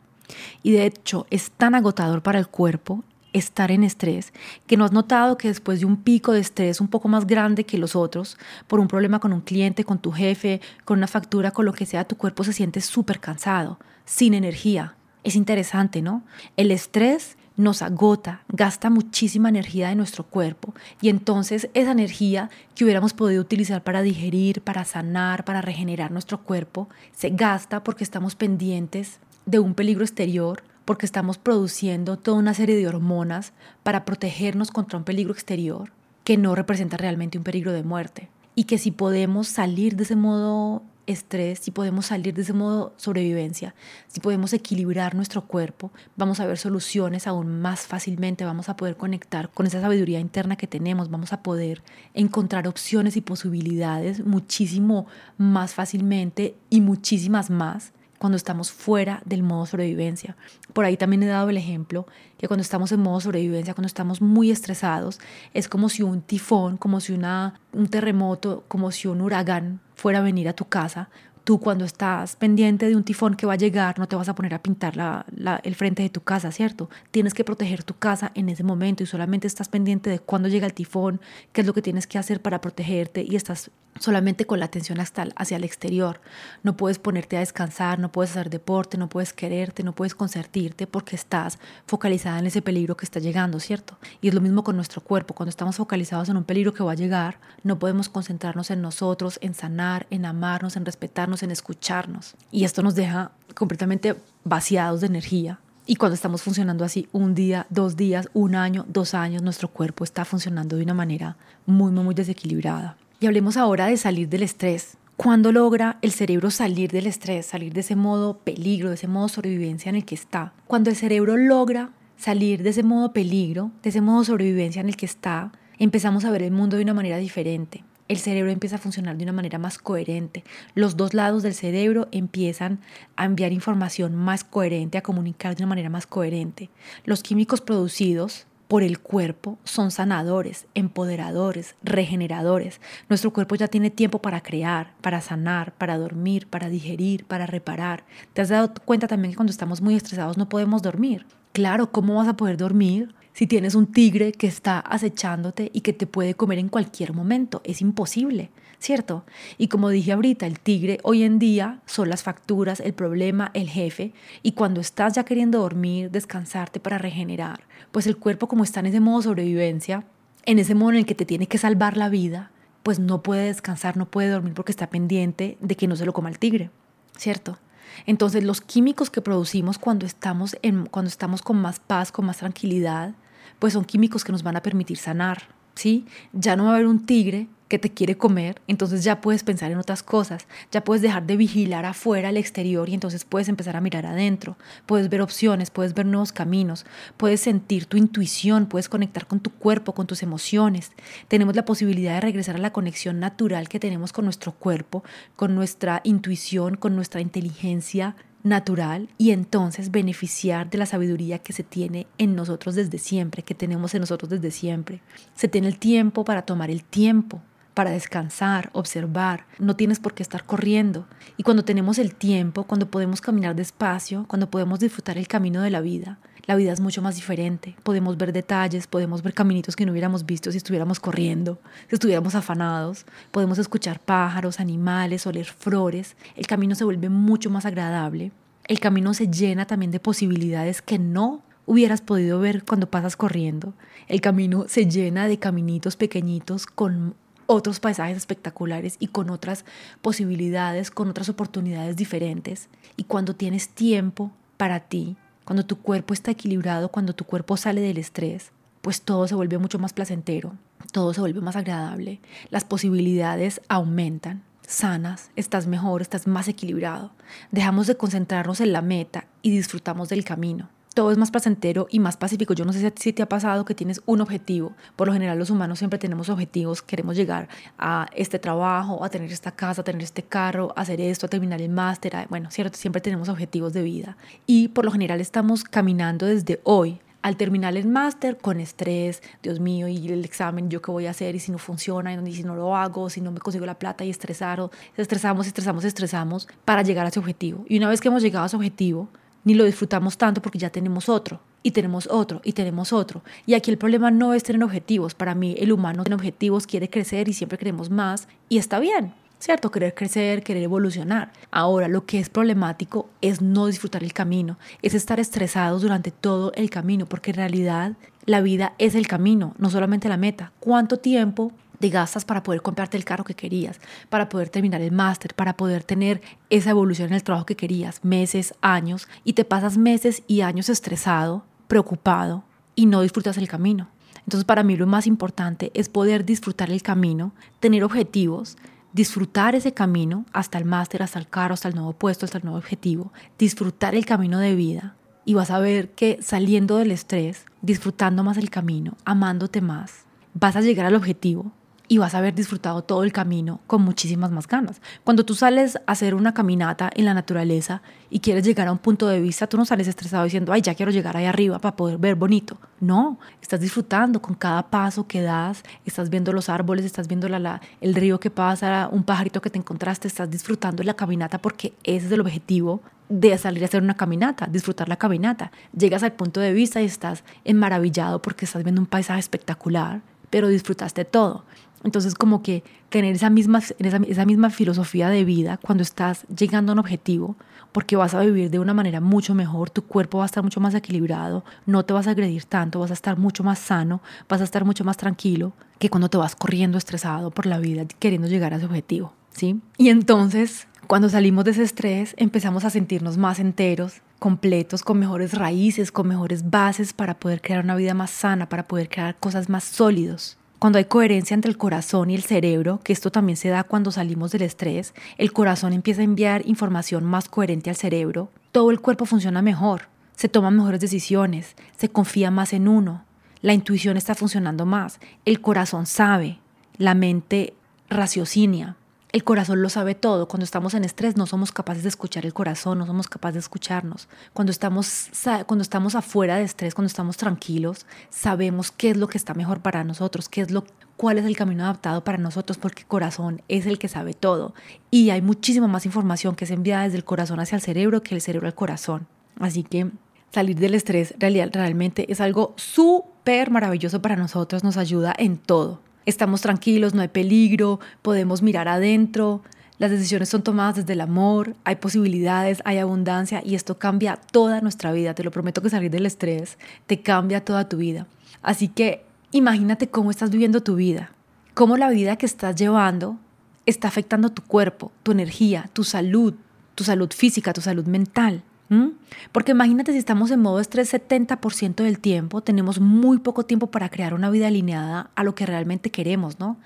Y de hecho es tan agotador para el cuerpo estar en estrés, que no has notado que después de un pico de estrés un poco más grande que los otros, por un problema con un cliente, con tu jefe, con una factura, con lo que sea, tu cuerpo se siente súper cansado, sin energía. Es interesante, ¿no? El estrés nos agota, gasta muchísima energía de nuestro cuerpo y entonces esa energía que hubiéramos podido utilizar para digerir, para sanar, para regenerar nuestro cuerpo, se gasta porque estamos pendientes de un peligro exterior, porque estamos produciendo toda una serie de hormonas para protegernos contra un peligro exterior que no representa realmente un peligro de muerte. Y que si podemos salir de ese modo estrés, si podemos salir de ese modo sobrevivencia, si podemos equilibrar nuestro cuerpo, vamos a ver soluciones aún más fácilmente, vamos a poder conectar con esa sabiduría interna que tenemos, vamos a poder encontrar opciones y posibilidades muchísimo más fácilmente y muchísimas más cuando estamos fuera del modo sobrevivencia. Por ahí también he dado el ejemplo que cuando estamos en modo sobrevivencia, cuando estamos muy estresados, es como si un tifón, como si una, un terremoto, como si un huracán fuera a venir a tu casa. Tú cuando estás pendiente de un tifón que va a llegar, no te vas a poner a pintar la, el frente de tu casa, ¿cierto? Tienes que proteger tu casa en ese momento y solamente estás pendiente de cuándo llega el tifón, qué es lo que tienes que hacer para protegerte y estás solamente con la atención hasta hacia el exterior. No puedes ponerte a descansar, no puedes hacer deporte, no puedes quererte, no puedes concertirte porque estás focalizada en ese peligro que está llegando, ¿cierto? Y es lo mismo con nuestro cuerpo. Cuando estamos focalizados en un peligro que va a llegar, no podemos concentrarnos en nosotros, en sanar, en amarnos, en respetarnos, en escucharnos. Y esto nos deja completamente vaciados de energía. Y cuando estamos funcionando así un día, dos días, un año, dos años, nuestro cuerpo está funcionando de una manera muy, muy, muy desequilibrada. Y hablemos ahora de salir del estrés. ¿Cuándo logra el cerebro salir del estrés, salir de ese modo peligro, de ese modo sobrevivencia en el que está? Cuando el cerebro logra salir de ese modo peligro, de ese modo sobrevivencia en el que está, empezamos a ver el mundo de una manera diferente. El cerebro empieza a funcionar de una manera más coherente. Los dos lados del cerebro empiezan a enviar información más coherente, a comunicar de una manera más coherente. Los químicos producidos por el cuerpo son sanadores, empoderadores, regeneradores. Nuestro cuerpo ya tiene tiempo para crear, para sanar, para dormir, para digerir, para reparar. ¿Te has dado cuenta también que cuando estamos muy estresados no podemos dormir? Claro, ¿cómo vas a poder dormir si tienes un tigre que está acechándote y que te puede comer en cualquier momento? Es imposible. ¿cierto? Y como dije ahorita, el tigre hoy en día son las facturas, el problema, el jefe, y cuando estás ya queriendo dormir, descansarte para regenerar, pues el cuerpo como está en ese modo sobrevivencia, en ese modo en el que te tiene que salvar la vida, pues no puede descansar, no puede dormir porque está pendiente de que no se lo coma el tigre, ¿cierto? Entonces los químicos que producimos cuando estamos, en, cuando estamos con más paz, con más tranquilidad, pues son químicos que nos van a permitir sanar, ¿sí? Ya no va a haber un tigre que te quiere comer, entonces ya puedes pensar en otras cosas, ya puedes dejar de vigilar afuera al exterior y entonces puedes empezar a mirar adentro, puedes ver opciones, puedes ver nuevos caminos, puedes sentir tu intuición, puedes conectar con tu cuerpo, con tus emociones. Tenemos la posibilidad de regresar a la conexión natural que tenemos con nuestro cuerpo, con nuestra intuición, con nuestra inteligencia natural y entonces beneficiar de la sabiduría que se tiene en nosotros desde siempre, que tenemos en nosotros desde siempre. Se tiene el tiempo para tomar el tiempo, para descansar, observar, no tienes por qué estar corriendo. Y cuando tenemos el tiempo, cuando podemos caminar despacio, cuando podemos disfrutar el camino de la vida, la vida es mucho más diferente. Podemos ver detalles, podemos ver caminitos que no hubiéramos visto si estuviéramos corriendo, si estuviéramos afanados. Podemos escuchar pájaros, animales, oler flores. El camino se vuelve mucho más agradable. El camino se llena también de posibilidades que no hubieras podido ver cuando pasas corriendo. El camino se llena de caminitos pequeñitos con otros paisajes espectaculares y con otras posibilidades, con otras oportunidades diferentes. Y cuando tienes tiempo para ti, cuando tu cuerpo está equilibrado, cuando tu cuerpo sale del estrés, pues todo se vuelve mucho más placentero, todo se vuelve más agradable, las posibilidades aumentan, sanas, estás mejor, estás más equilibrado. Dejamos de concentrarnos en la meta y disfrutamos del camino. Todo es más placentero y más pacífico. Yo no sé si te ha pasado que tienes un objetivo. Por lo general los humanos siempre tenemos objetivos. Queremos llegar a este trabajo, a tener esta casa, a tener este carro, a hacer esto, a terminar el máster. Bueno, cierto, siempre tenemos objetivos de vida. Y por lo general estamos caminando desde hoy al terminar el máster con estrés, Dios mío, y el examen, yo qué voy a hacer, y si no funciona, y si no lo hago, si no me consigo la plata, y estresar, estresamos, estresamos, estresamos para llegar a ese objetivo. Y una vez que hemos llegado a ese objetivo, ni lo disfrutamos tanto porque ya tenemos otro y tenemos otro y tenemos otro. Y aquí el problema no es tener objetivos. Para mí el humano tiene objetivos, quiere crecer y siempre queremos más y está bien. ¿Cierto? Querer crecer, querer evolucionar. Ahora, lo que es problemático es no disfrutar el camino, es estar estresados durante todo el camino, porque en realidad la vida es el camino, no solamente la meta. ¿Cuánto tiempo te gastas para poder comprarte el carro que querías, para poder terminar el máster, para poder tener esa evolución en el trabajo que querías, meses, años, y te pasas meses y años estresado, preocupado y no disfrutas el camino. Entonces para mí lo más importante es poder disfrutar el camino, tener objetivos, disfrutar ese camino hasta el máster, hasta el carro, hasta el nuevo puesto, hasta el nuevo objetivo, disfrutar el camino de vida y vas a ver que saliendo del estrés, disfrutando más el camino, amándote más, vas a llegar al objetivo y vas a haber disfrutado todo el camino con muchísimas más ganas. Cuando tú sales a hacer una caminata en la naturaleza y quieres llegar a un punto de vista, tú no sales estresado diciendo, ay, ya quiero llegar ahí arriba para poder ver bonito. No, estás disfrutando con cada paso que das, estás viendo los árboles, estás viendo la, el río que pasa, un pajarito que te encontraste, estás disfrutando la caminata porque ese es el objetivo de salir a hacer una caminata, disfrutar la caminata. Llegas al punto de vista y estás maravillado porque estás viendo un paisaje espectacular, pero disfrutaste todo. Entonces, como que tener esa misma, esa, misma filosofía de vida cuando estás llegando a un objetivo, porque vas a vivir de una manera mucho mejor, tu cuerpo va a estar mucho más equilibrado, no te vas a agredir tanto, vas a estar mucho más sano, vas a estar mucho más tranquilo que cuando te vas corriendo estresado por la vida queriendo llegar a ese objetivo, ¿sí? Y entonces, cuando salimos de ese estrés, empezamos a sentirnos más enteros, completos, con mejores raíces, con mejores bases para poder crear una vida más sana, para poder crear cosas más sólidos. Cuando hay coherencia entre el corazón y el cerebro, que esto también se da cuando salimos del estrés, el corazón empieza a enviar información más coherente al cerebro, todo el cuerpo funciona mejor, se toman mejores decisiones, se confía más en uno, la intuición está funcionando más, el corazón sabe, la mente raciocinia, el corazón lo sabe todo. Cuando estamos en estrés no somos capaces de escuchar el corazón, no somos capaces de escucharnos. Cuando estamos, cuando estamos afuera de estrés, cuando estamos tranquilos, sabemos qué es lo que está mejor para nosotros, qué es lo, cuál es el camino adaptado para nosotros, porque el corazón es el que sabe todo. Y hay muchísima más información que es enviada desde el corazón hacia el cerebro que el cerebro al corazón. Así que salir del estrés realmente es algo súper maravilloso para nosotros, nos ayuda en todo estamos tranquilos, no hay peligro, podemos mirar adentro, las decisiones son tomadas desde el amor, hay posibilidades, hay abundancia y esto cambia toda nuestra vida. Te lo prometo que salir del estrés te cambia toda tu vida. Así que imagínate cómo estás viviendo tu vida, cómo la vida que estás llevando está afectando tu cuerpo, tu energía, tu salud, tu salud física, tu salud mental. ¿Mm? Porque imagínate si estamos en modo estrés 70% del tiempo, tenemos muy poco tiempo para crear una vida alineada a lo que realmente queremos, ¿no?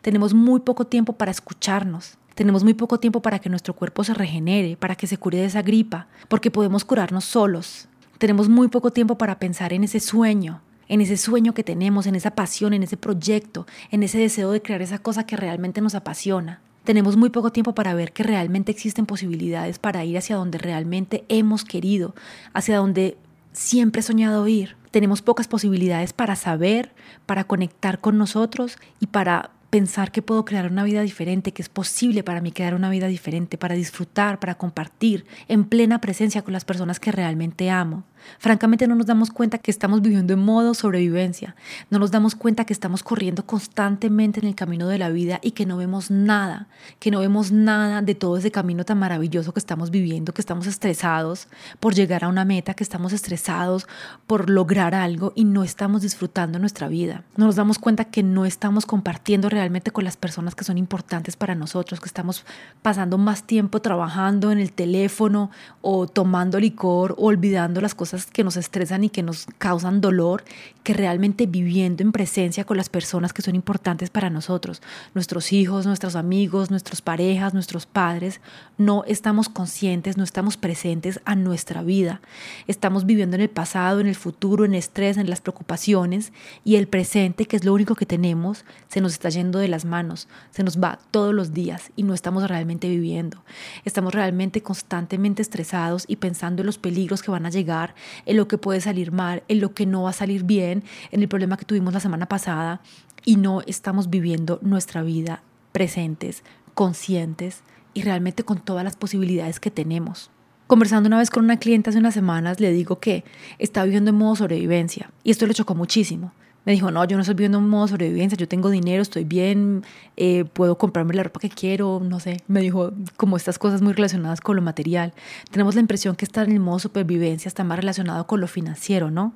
Tenemos muy poco tiempo para escucharnos. Tenemos muy poco tiempo para que nuestro cuerpo se regenere, para que se cure de esa gripa, porque podemos curarnos solos. Tenemos muy poco tiempo para pensar en ese sueño, en ese sueño que tenemos, en esa pasión, en ese proyecto, en ese deseo de crear esa cosa que realmente nos apasiona. Tenemos muy poco tiempo para ver que realmente existen posibilidades para ir hacia donde realmente hemos querido, hacia donde siempre he soñado ir. Tenemos pocas posibilidades para saber, para conectar con nosotros y para pensar que puedo crear una vida diferente, que es posible para mí crear una vida diferente, para disfrutar, para compartir en plena presencia con las personas que realmente amo. Francamente no nos damos cuenta que estamos viviendo en modo sobrevivencia, no nos damos cuenta que estamos corriendo constantemente en el camino de la vida y que no vemos nada, que no vemos nada de todo ese camino tan maravilloso que estamos viviendo, que estamos estresados por llegar a una meta, que estamos estresados por lograr algo y no estamos disfrutando nuestra vida. No nos damos cuenta que no estamos compartiendo realmente con las personas que son importantes para nosotros, que estamos pasando más tiempo trabajando en el teléfono o tomando licor o olvidando las cosas cosas que nos estresan y que nos causan dolor que realmente viviendo en presencia con las personas que son importantes para nosotros, nuestros hijos, nuestros amigos, nuestras parejas, nuestros padres, no estamos conscientes, no estamos presentes a nuestra vida. Estamos viviendo en el pasado, en el futuro, en el estrés, en las preocupaciones y el presente, que es lo único que tenemos, se nos está yendo de las manos, se nos va todos los días y no estamos realmente viviendo. Estamos realmente constantemente estresados y pensando en los peligros que van a llegar, en lo que puede salir mal, en lo que no va a salir bien, en el problema que tuvimos la semana pasada y no estamos viviendo nuestra vida presentes, conscientes y realmente con todas las posibilidades que tenemos. Conversando una vez con una cliente hace unas semanas, le digo que está viviendo en modo sobrevivencia y esto le chocó muchísimo. Me dijo, no, yo no estoy viviendo en modo sobrevivencia, yo tengo dinero, estoy bien, eh, puedo comprarme la ropa que quiero, no sé. Me dijo como estas cosas muy relacionadas con lo material. Tenemos la impresión que estar en el modo supervivencia está más relacionado con lo financiero, ¿no?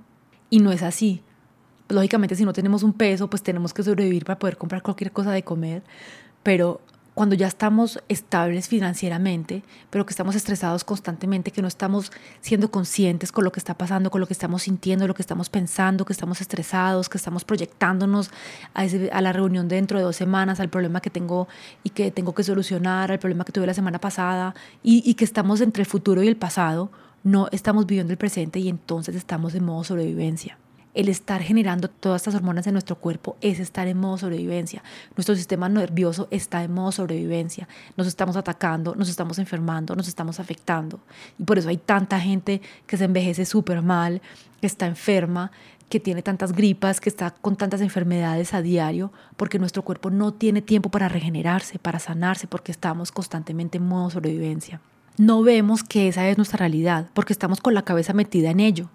Y no es así. Lógicamente, si no tenemos un peso, pues tenemos que sobrevivir para poder comprar cualquier cosa de comer, pero cuando ya estamos estables financieramente, pero que estamos estresados constantemente, que no estamos siendo conscientes con lo que está pasando, con lo que estamos sintiendo, lo que estamos pensando, que estamos estresados, que estamos proyectándonos a, a la reunión dentro de dos semanas, al problema que tengo y que tengo que solucionar, al problema que tuve la semana pasada, y, y que estamos entre el futuro y el pasado, no estamos viviendo el presente y entonces estamos en modo sobrevivencia el estar generando todas estas hormonas en nuestro cuerpo es estar en modo sobrevivencia. Nuestro sistema nervioso está en modo sobrevivencia. Nos estamos atacando, nos estamos enfermando, nos estamos afectando. Y por eso hay tanta gente que se envejece súper mal, que está enferma, que tiene tantas gripas, que está con tantas enfermedades a diario, porque nuestro cuerpo no tiene tiempo para regenerarse, para sanarse, porque estamos constantemente en modo sobrevivencia. No vemos que esa es nuestra realidad, porque estamos con la cabeza metida en ello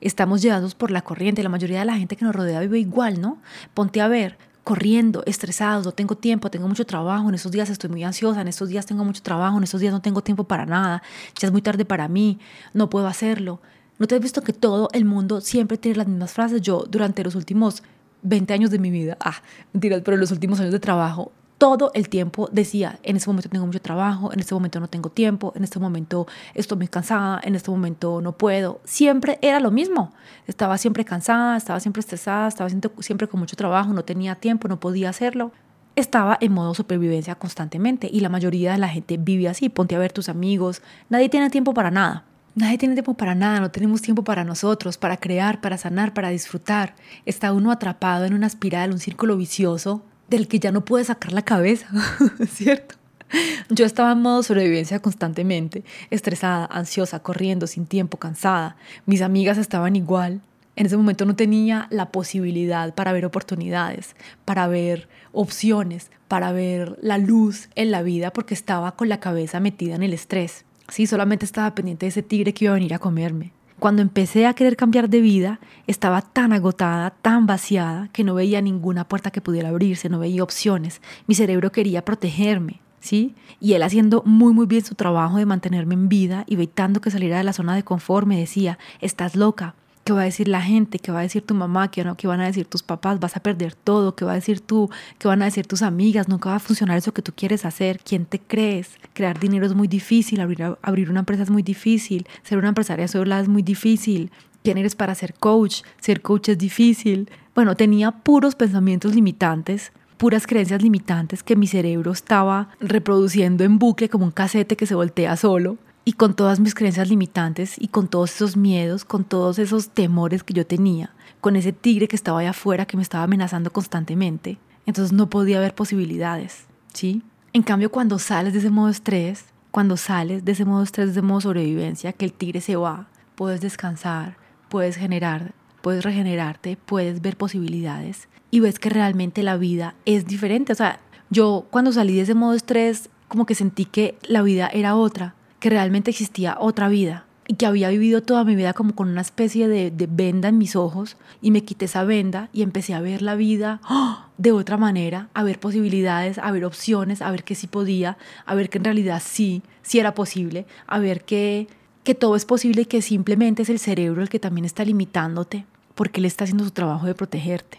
estamos llevados por la corriente. La mayoría de la gente que nos rodea vive igual, ¿no? Ponte a ver, corriendo, estresados, no tengo tiempo, tengo mucho trabajo, en estos días estoy muy ansiosa, en estos días tengo mucho trabajo, en estos días no tengo tiempo para nada, ya es muy tarde para mí, no puedo hacerlo. ¿No te has visto que todo el mundo siempre tiene las mismas frases? Yo durante los últimos 20 años de mi vida, ah, mentiras, pero los últimos años de trabajo, todo el tiempo decía, en este momento tengo mucho trabajo, en este momento no tengo tiempo, en este momento estoy muy cansada, en este momento no puedo. Siempre era lo mismo. Estaba siempre cansada, estaba siempre estresada, estaba siempre con mucho trabajo, no tenía tiempo, no podía hacerlo. Estaba en modo supervivencia constantemente y la mayoría de la gente vive así. Ponte a ver tus amigos, nadie tiene tiempo para nada. Nadie tiene tiempo para nada, no tenemos tiempo para nosotros, para crear, para sanar, para disfrutar. Está uno atrapado en una espiral, un círculo vicioso del que ya no puede sacar la cabeza, ¿cierto? Yo estaba en modo sobrevivencia constantemente, estresada, ansiosa, corriendo, sin tiempo, cansada. Mis amigas estaban igual. En ese momento no tenía la posibilidad para ver oportunidades, para ver opciones, para ver la luz en la vida porque estaba con la cabeza metida en el estrés. Sí, solamente estaba pendiente de ese tigre que iba a venir a comerme. Cuando empecé a querer cambiar de vida, estaba tan agotada, tan vaciada, que no veía ninguna puerta que pudiera abrirse, no veía opciones. Mi cerebro quería protegerme, ¿sí? Y él haciendo muy, muy bien su trabajo de mantenerme en vida y evitando que saliera de la zona de confort, me decía, estás loca, ¿Qué va a decir la gente? ¿Qué va a decir tu mamá? ¿Qué, no? ¿Qué van a decir tus papás? Vas a perder todo. ¿Qué va a decir tú? ¿Qué van a decir tus amigas? Nunca va a funcionar eso que tú quieres hacer. ¿Quién te crees? Crear dinero es muy difícil. Abrir, una empresa es muy difícil. Ser una empresaria sola es muy difícil. ¿Quién eres para ser coach? Ser coach es difícil. Bueno, tenía puros pensamientos limitantes puras creencias limitantes que mi cerebro estaba reproduciendo en bucle como un casete que se voltea solo y con todas mis creencias limitantes y con todos esos miedos, con todos esos temores que yo tenía, con ese tigre que estaba allá afuera que me estaba amenazando constantemente, entonces no podía haber posibilidades, ¿sí? En cambio, cuando sales de ese modo estrés, cuando sales de ese modo estrés, de ese modo sobrevivencia, que el tigre se va, puedes descansar, puedes generar, puedes regenerarte, puedes ver posibilidades y ves que realmente la vida es diferente. O sea, yo cuando salí de ese modo estrés, como que sentí que la vida era otra que realmente existía otra vida y que había vivido toda mi vida como con una especie de, venda en mis ojos y me quité esa venda y empecé a ver la vida ¡oh!, de otra manera, a ver posibilidades, a ver opciones, a ver que sí podía, a ver que en realidad sí, sí era posible, a ver que, que todo es posible y que simplemente es el cerebro el que también está limitándote porque él está haciendo su trabajo de protegerte.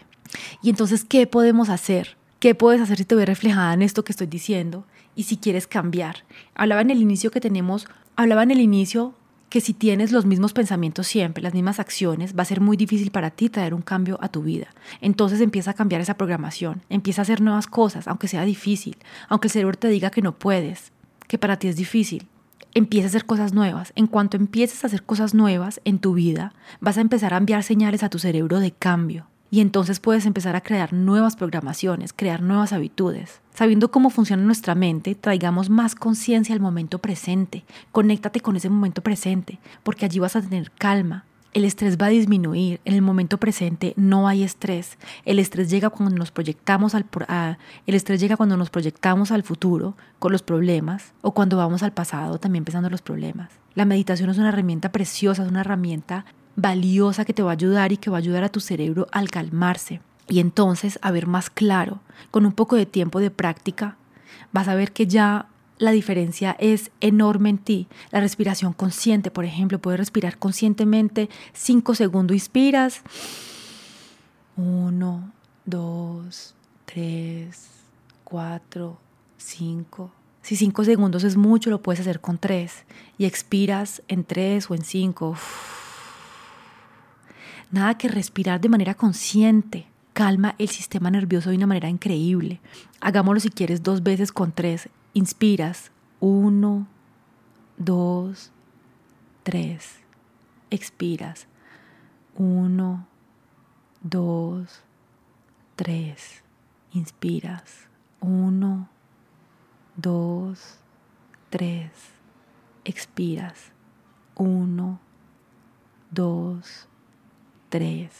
Y entonces, ¿qué podemos hacer? ¿Qué puedes hacer si te ves reflejada en esto que estoy diciendo? Y si quieres cambiar. Hablaba en el inicio que tenemos, hablaba en el inicio que si tienes los mismos pensamientos siempre, las mismas acciones, va a ser muy difícil para ti traer un cambio a tu vida. Entonces empieza a cambiar esa programación, empieza a hacer nuevas cosas, aunque sea difícil, aunque el cerebro te diga que no puedes, que para ti es difícil. Empieza a hacer cosas nuevas. En cuanto empieces a hacer cosas nuevas en tu vida, vas a empezar a enviar señales a tu cerebro de cambio. Y entonces puedes empezar a crear nuevas programaciones, crear nuevas habitudes. Sabiendo cómo funciona nuestra mente, traigamos más conciencia al momento presente. Conéctate con ese momento presente, porque allí vas a tener calma. El estrés va a disminuir. En el momento presente no hay estrés. El estrés llega cuando nos proyectamos al el estrés llega cuando nos proyectamos al futuro con los problemas o cuando vamos al pasado también pensando los problemas. La meditación es una herramienta preciosa, es una herramienta valiosa que te va a ayudar y que va a ayudar a tu cerebro al calmarse y entonces a ver más claro. Con un poco de tiempo de práctica vas a ver que ya la diferencia es enorme en ti. La respiración consciente, por ejemplo, puedes respirar conscientemente 5 segundos, inspiras. 1, 2, 3, 4, 5. Si 5 segundos es mucho, lo puedes hacer con 3 y expiras en 3 o en 5. Nada que respirar de manera consciente. Calma el sistema nervioso de una manera increíble. Hagámoslo si quieres dos veces con tres. Inspiras. Uno, dos, tres. Expiras. Uno, dos, tres. Inspiras. Uno, dos, tres. Expiras. Uno, dos, 3.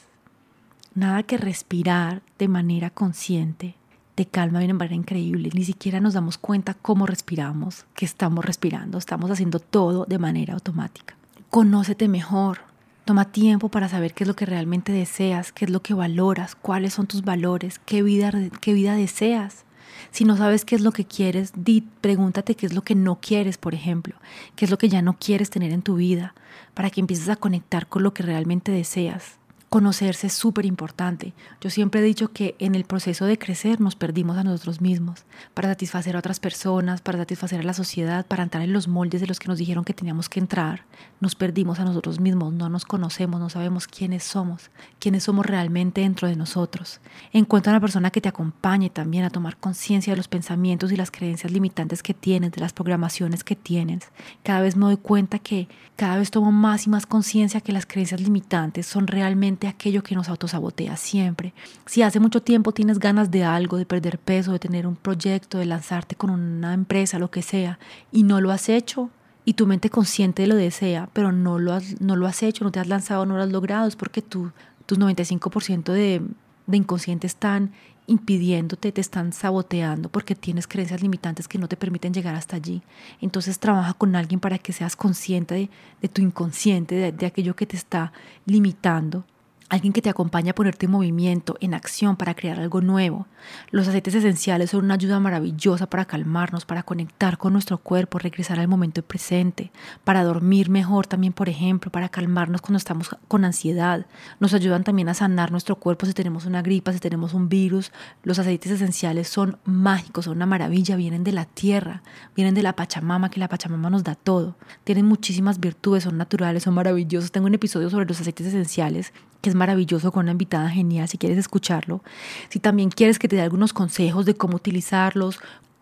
Nada que respirar de manera consciente te calma de una manera increíble. Ni siquiera nos damos cuenta cómo respiramos, que estamos respirando. Estamos haciendo todo de manera automática. Conócete mejor. Toma tiempo para saber qué es lo que realmente deseas, qué es lo que valoras, cuáles son tus valores, qué vida, qué vida deseas. Si no sabes qué es lo que quieres, pregúntate qué es lo que no quieres, por ejemplo, qué es lo que ya no quieres tener en tu vida, para que empieces a conectar con lo que realmente deseas. Conocerse es súper importante. Yo siempre he dicho que en el proceso de crecer nos perdimos a nosotros mismos para satisfacer a otras personas, para satisfacer a la sociedad, para entrar en los moldes de los que nos dijeron que teníamos que entrar. Nos perdimos a nosotros mismos, no nos conocemos, no sabemos quiénes somos, quiénes somos realmente dentro de nosotros. Encuentra una persona que te acompañe también a tomar conciencia de los pensamientos y las creencias limitantes que tienes, de las programaciones que tienes. Cada vez me doy cuenta que cada vez tomo más y más conciencia que las creencias limitantes son realmente aquello que nos autosabotea siempre. Si hace mucho tiempo tienes ganas de algo, de perder peso, de tener un proyecto, de lanzarte con una empresa, lo que sea, y no lo has hecho, y tu mente consciente lo desea, pero no lo has, no lo has hecho, no te has lanzado, no lo has logrado, es porque tú, tus 95% de, de inconsciente están impidiéndote, te están saboteando porque tienes creencias limitantes que no te permiten llegar hasta allí. Entonces trabaja con alguien para que seas consciente de, tu inconsciente, de aquello que te está limitando alguien que te acompañe a ponerte en movimiento, en acción para crear algo nuevo. Los aceites esenciales son una ayuda maravillosa para calmarnos, para conectar con nuestro cuerpo, regresar al momento presente, para dormir mejor también, por ejemplo, para calmarnos cuando estamos con ansiedad. Nos ayudan también a sanar nuestro cuerpo si tenemos una gripa, si tenemos un virus. Los aceites esenciales son mágicos, son una maravilla, vienen de la tierra, vienen de la Pachamama, que la Pachamama nos da todo. Tienen muchísimas virtudes, son naturales, son maravillosos. Tengo un episodio sobre los aceites esenciales que es maravilloso con una invitada genial si quieres escucharlo. Si también quieres que te dé algunos consejos de cómo utilizarlos,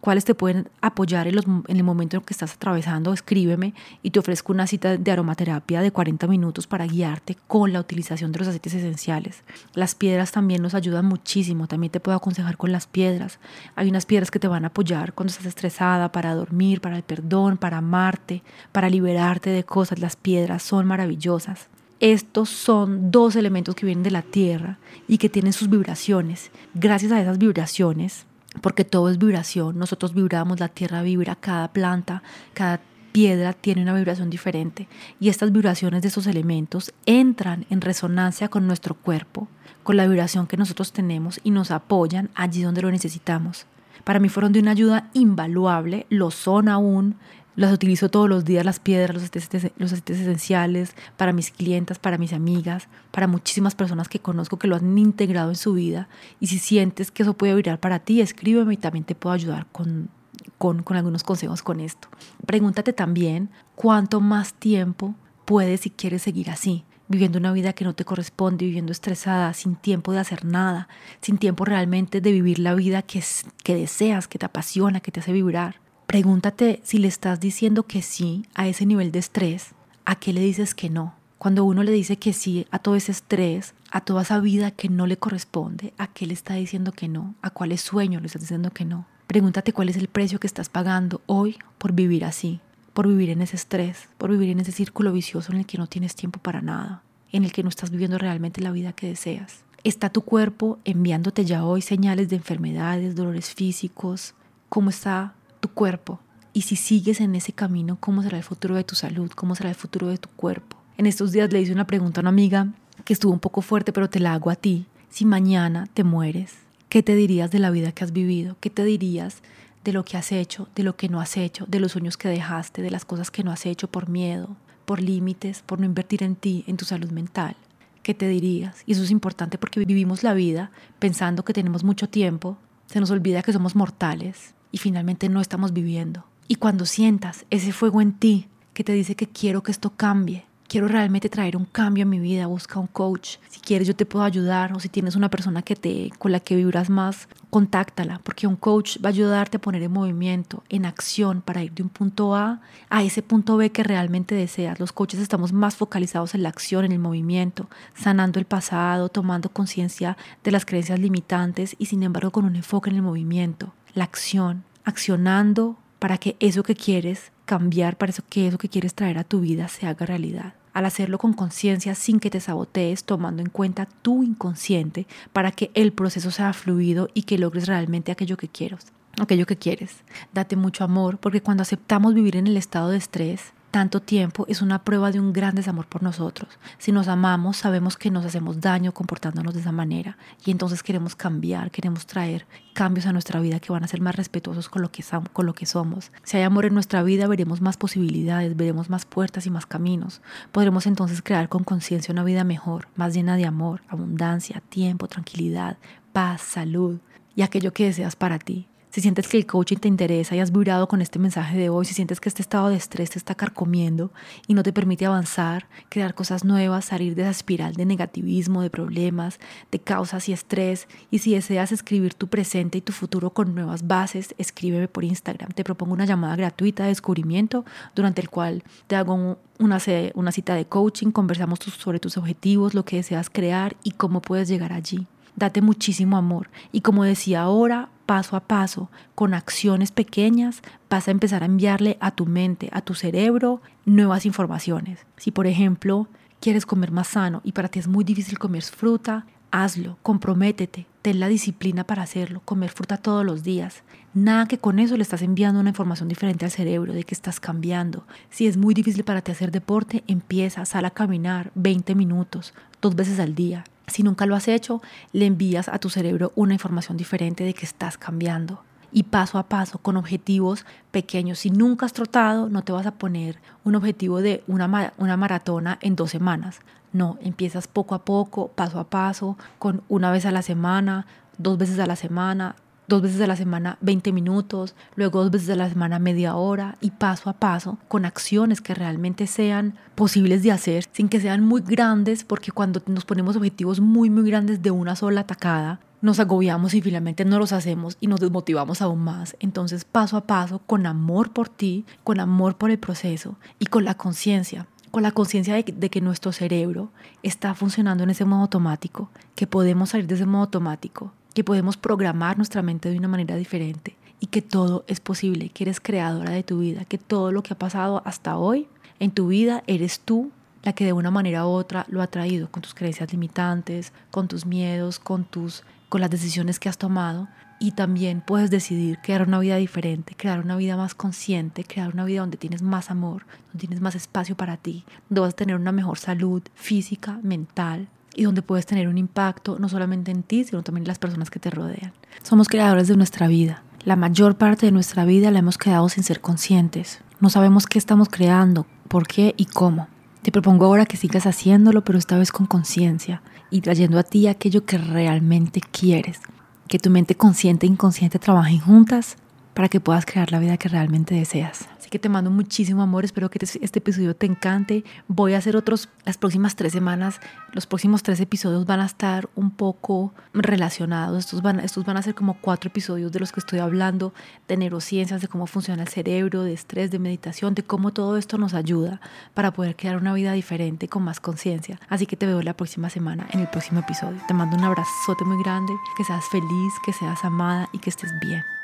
cuáles te pueden apoyar en, en, el momento en que estás atravesando, escríbeme y te ofrezco una cita de aromaterapia de 40 minutos para guiarte con la utilización de los aceites esenciales. Las piedras también nos ayudan muchísimo, también te puedo aconsejar con las piedras. Hay unas piedras que te van a apoyar cuando estás estresada, para dormir, para el perdón, para amarte, para liberarte de cosas. Las piedras son maravillosas. Estos son dos elementos que vienen de la tierra y que tienen sus vibraciones. Gracias a esas vibraciones, porque todo es vibración, nosotros vibramos, la tierra vibra, cada planta, cada piedra tiene una vibración diferente y estas vibraciones de esos elementos entran en resonancia con nuestro cuerpo, con la vibración que nosotros tenemos y nos apoyan allí donde lo necesitamos. Para mí fueron de una ayuda invaluable, lo son aún, las utilizo todos los días, las piedras, los aceites, los aceites esenciales, para mis clientas, para mis amigas, para muchísimas personas que conozco que lo han integrado en su vida. Y si sientes que eso puede virar para ti, escríbeme y también te puedo ayudar con, con, con algunos consejos con esto. Pregúntate también cuánto más tiempo puedes y quieres seguir así, viviendo una vida que no te corresponde, viviendo estresada, sin tiempo de hacer nada, sin tiempo realmente de vivir la vida que, que deseas, que te apasiona, que te hace vibrar. Pregúntate si le estás diciendo que sí a ese nivel de estrés, ¿a qué le dices que no? Cuando uno le dice que sí a todo ese estrés, a toda esa vida que no le corresponde, ¿a qué le está diciendo que no? ¿A cuáles sueños le estás diciendo que no? Pregúntate cuál es el precio que estás pagando hoy por vivir así, por vivir en ese estrés, por vivir en ese círculo vicioso en el que no tienes tiempo para nada, en el que no estás viviendo realmente la vida que deseas. ¿Está tu cuerpo enviándote ya hoy señales de enfermedades, dolores físicos? ¿Cómo está tu cuerpo? Y si sigues en ese camino, ¿cómo será el futuro de tu salud? ¿Cómo será el futuro de tu cuerpo? En estos días le hice una pregunta a una amiga que estuvo un poco fuerte, pero te la hago a ti. Si mañana te mueres, ¿qué te dirías de la vida que has vivido? ¿Qué te dirías de lo que has hecho, de lo que no has hecho, de los sueños que dejaste, de las cosas que no has hecho por miedo, por límites, por no invertir en ti, en tu salud mental? ¿Qué te dirías? Y eso es importante porque vivimos la vida pensando que tenemos mucho tiempo, se nos olvida que somos mortales finalmente no estamos viviendo. Y cuando sientas ese fuego en ti que te dice que quiero que esto cambie, quiero realmente traer un cambio en mi vida, busca un coach. Si quieres yo te puedo ayudar o si tienes una persona que te con la que vibras más, contáctala, porque un coach va a ayudarte a poner en movimiento, en acción para ir de un punto A a ese punto B que realmente deseas. Los coaches estamos más focalizados en la acción, en el movimiento, sanando el pasado, tomando conciencia de las creencias limitantes y sin embargo con un enfoque en el movimiento, la acción, accionando para que eso que quieres cambiar, para eso que eso que quieres traer a tu vida se haga realidad. Al hacerlo con conciencia, sin que te sabotees, tomando en cuenta tu inconsciente para que el proceso sea fluido y que logres realmente aquello que quieres. Aquello que quieres. Date mucho amor, porque cuando aceptamos vivir en el estado de estrés, tanto tiempo es una prueba de un gran desamor por nosotros. Si nos amamos, sabemos que nos hacemos daño comportándonos de esa manera y entonces queremos cambiar, queremos traer cambios a nuestra vida que van a ser más respetuosos con lo que, con lo que somos. Si hay amor en nuestra vida, veremos más posibilidades, veremos más puertas y más caminos. Podremos entonces crear con conciencia una vida mejor, más llena de amor, abundancia, tiempo, tranquilidad, paz, salud y aquello que deseas para ti si sientes que el coaching te interesa y has vibrado con este mensaje de hoy, si sientes que este estado de estrés te está carcomiendo y no te permite avanzar, crear cosas nuevas, salir de esa espiral de negativismo, de problemas, de causas y estrés, y si deseas escribir tu presente y tu futuro con nuevas bases, escríbeme por Instagram. Te propongo una llamada gratuita de descubrimiento durante el cual te hago una, una cita de coaching, conversamos sobre tus objetivos, lo que deseas crear y cómo puedes llegar allí date muchísimo amor. Y como decía ahora, paso a paso, con acciones pequeñas, vas a empezar a enviarle a tu mente, a tu cerebro, nuevas informaciones. Si por ejemplo quieres comer más sano y para ti es muy difícil comer fruta, hazlo, comprométete, ten la disciplina para hacerlo, comer fruta todos los días. Nada que con eso le estás enviando una información diferente al cerebro de que estás cambiando. Si es muy difícil para ti hacer deporte, empieza, sal a caminar 20 minutos, dos veces al día. Si nunca lo has hecho, le envías a tu cerebro una información diferente de que estás cambiando. Y paso a paso, con objetivos pequeños. Si nunca has trotado, no te vas a poner un objetivo de una, una maratona en dos semanas. No, empiezas poco a poco, paso a paso, con una vez a la semana, dos veces a la semana, dos veces a la semana 20 minutos, luego dos veces a la semana media hora y paso a paso con acciones que realmente sean posibles de hacer sin que sean muy grandes porque cuando nos ponemos objetivos muy muy grandes de una sola atacada nos agobiamos y finalmente no los hacemos y nos desmotivamos aún más. Entonces paso a paso con amor por ti, con amor por el proceso y con la conciencia con la conciencia de, de, que nuestro cerebro está funcionando en ese modo automático, que podemos salir de ese modo automático, que podemos programar nuestra mente de una manera diferente y que todo es posible, que eres creadora de tu vida, que todo lo que ha pasado hasta hoy en tu vida eres tú la que de una manera u otra lo ha traído con tus creencias limitantes, con tus miedos, con tus con las decisiones que has tomado. Y también puedes decidir crear una vida diferente, crear una vida más consciente, crear una vida donde tienes más amor, donde tienes más espacio para ti, donde vas a tener una mejor salud física, mental, y donde puedes tener un impacto no solamente en ti, sino también en las personas que te rodean. Somos creadores de nuestra vida. La mayor parte de nuestra vida la hemos creado sin ser conscientes. No sabemos qué estamos creando, por qué y cómo. Te propongo ahora que sigas haciéndolo, pero esta vez con conciencia y trayendo a ti aquello que realmente quieres. Que tu mente consciente e inconsciente trabajen juntas para que puedas crear la vida que realmente deseas. Así que te mando muchísimo amor, espero que este episodio te encante. Voy a hacer otros las próximas tres semanas, los próximos tres episodios van a estar un poco relacionados. Estos van, estos van a ser como cuatro episodios de los que estoy hablando, de neurociencias, de cómo funciona el cerebro, de estrés, de meditación, de cómo todo esto nos ayuda para poder crear una vida diferente con más conciencia. Así que te veo la próxima semana en el próximo episodio. Te mando un abrazote muy grande, que seas feliz, que seas amada y que estés bien.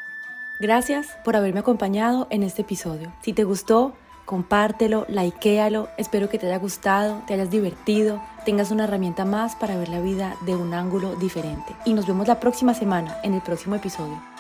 Gracias por haberme acompañado en este episodio. Si te gustó, compártelo, likealo. Espero que te haya gustado, te hayas divertido, tengas una herramienta más para ver la vida de un ángulo diferente. Y nos vemos la próxima semana en el próximo episodio.